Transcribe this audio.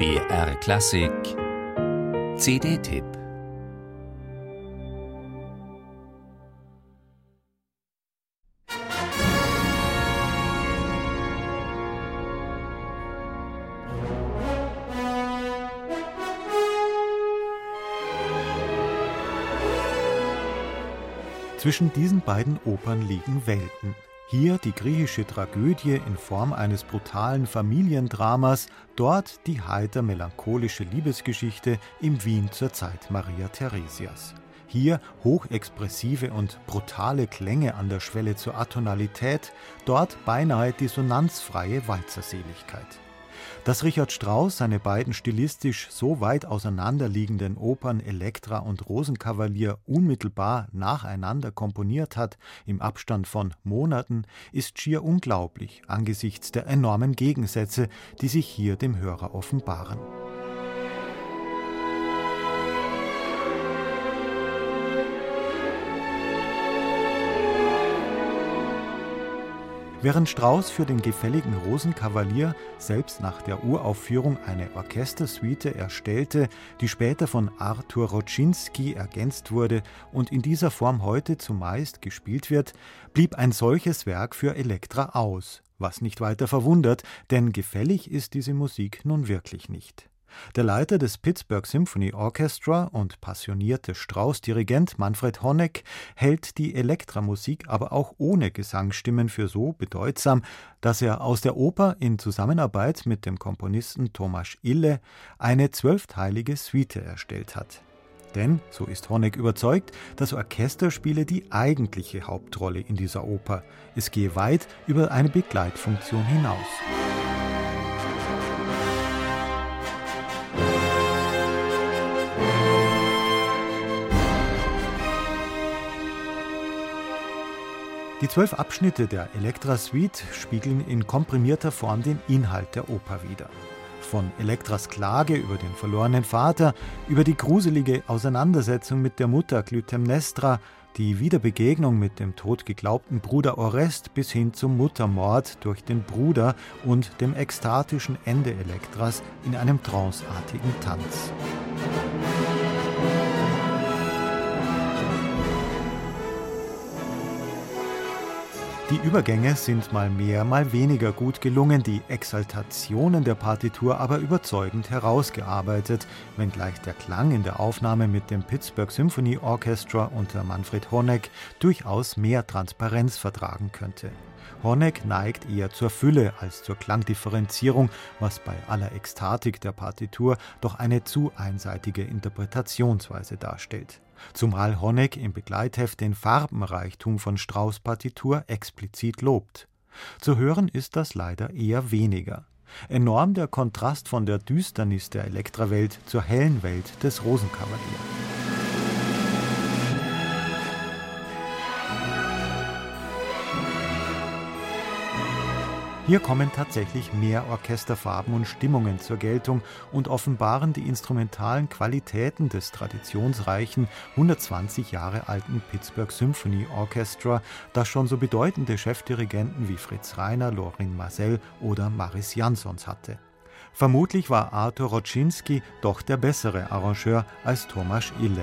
BR Klassik CD-Tipp Zwischen diesen beiden Opern liegen Welten. Hier die griechische Tragödie in Form eines brutalen Familiendramas, dort die heiter melancholische Liebesgeschichte im Wien zur Zeit Maria Theresias. Hier hochexpressive und brutale Klänge an der Schwelle zur Atonalität, dort beinahe dissonanzfreie Walzerseligkeit. Dass Richard Strauss seine beiden stilistisch so weit auseinanderliegenden Opern Elektra und Rosenkavalier unmittelbar nacheinander komponiert hat, im Abstand von Monaten, ist schier unglaublich angesichts der enormen Gegensätze, die sich hier dem Hörer offenbaren. Während Strauss für den gefälligen Rosenkavalier selbst nach der Uraufführung eine Orchestersuite erstellte, die später von Arthur Roczynski ergänzt wurde und in dieser Form heute zumeist gespielt wird, blieb ein solches Werk für Elektra aus, was nicht weiter verwundert, denn gefällig ist diese Musik nun wirklich nicht. Der Leiter des Pittsburgh Symphony Orchestra und passionierte Strauß-Dirigent Manfred Honeck hält die Elektramusik aber auch ohne Gesangsstimmen für so bedeutsam, dass er aus der Oper in Zusammenarbeit mit dem Komponisten Thomas Ille eine zwölfteilige Suite erstellt hat. Denn, so ist Honeck überzeugt, das Orchester spiele die eigentliche Hauptrolle in dieser Oper. Es gehe weit über eine Begleitfunktion hinaus. Die zwölf Abschnitte der Elektra Suite spiegeln in komprimierter Form den Inhalt der Oper wider. Von Elektras Klage über den verlorenen Vater, über die gruselige Auseinandersetzung mit der Mutter Clytemnestra, die Wiederbegegnung mit dem tot geglaubten Bruder Orest bis hin zum Muttermord durch den Bruder und dem ekstatischen Ende Elektras in einem tranceartigen Tanz. Die Übergänge sind mal mehr, mal weniger gut gelungen, die Exaltationen der Partitur aber überzeugend herausgearbeitet, wenngleich der Klang in der Aufnahme mit dem Pittsburgh Symphony Orchestra unter Manfred Honeck durchaus mehr Transparenz vertragen könnte. Honeck neigt eher zur Fülle als zur Klangdifferenzierung, was bei aller Ekstatik der Partitur doch eine zu einseitige Interpretationsweise darstellt zumal Honeck im Begleitheft den Farbenreichtum von Strauß Partitur explizit lobt. Zu hören ist das leider eher weniger. Enorm der Kontrast von der Düsternis der Elektrawelt zur hellen Welt des Rosenkavaliers. Hier kommen tatsächlich mehr Orchesterfarben und Stimmungen zur Geltung und offenbaren die instrumentalen Qualitäten des traditionsreichen, 120 Jahre alten Pittsburgh Symphony Orchestra, das schon so bedeutende Chefdirigenten wie Fritz Reiner, Lorin Marcel oder Maris Jansons hatte. Vermutlich war Arthur Roczynski doch der bessere Arrangeur als Thomas Ille.